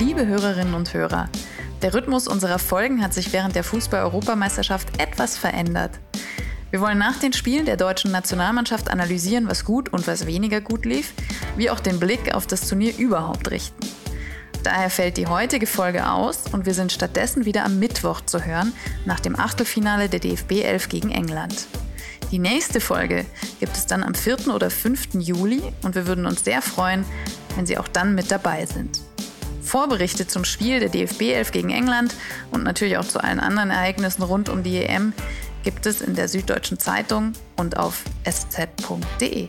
Liebe Hörerinnen und Hörer, der Rhythmus unserer Folgen hat sich während der Fußball-Europameisterschaft etwas verändert. Wir wollen nach den Spielen der deutschen Nationalmannschaft analysieren, was gut und was weniger gut lief, wie auch den Blick auf das Turnier überhaupt richten. Daher fällt die heutige Folge aus und wir sind stattdessen wieder am Mittwoch zu hören, nach dem Achtelfinale der DFB 11 gegen England. Die nächste Folge gibt es dann am 4. oder 5. Juli und wir würden uns sehr freuen, wenn Sie auch dann mit dabei sind. Vorberichte zum Spiel der DFB 11 gegen England und natürlich auch zu allen anderen Ereignissen rund um die EM gibt es in der Süddeutschen Zeitung und auf sz.de.